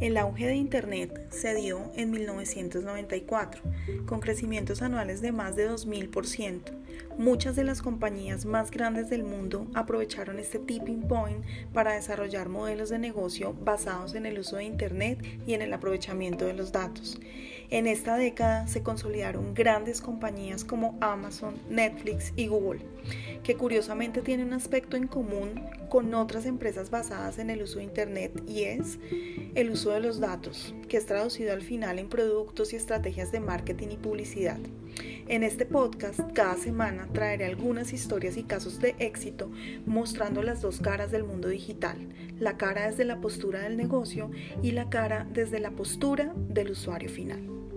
El auge de Internet se dio en 1994, con crecimientos anuales de más de 2.000%. Muchas de las compañías más grandes del mundo aprovecharon este tipping point para desarrollar modelos de negocio basados en el uso de Internet y en el aprovechamiento de los datos. En esta década se consolidaron grandes compañías como Amazon, Netflix y Google, que curiosamente tienen un aspecto en común con otras empresas basadas en el uso de Internet y es el uso de los datos, que es traducido al final en productos y estrategias de marketing y publicidad. En este podcast, cada semana traeré algunas historias y casos de éxito mostrando las dos caras del mundo digital, la cara desde la postura del negocio y la cara desde la postura del usuario final.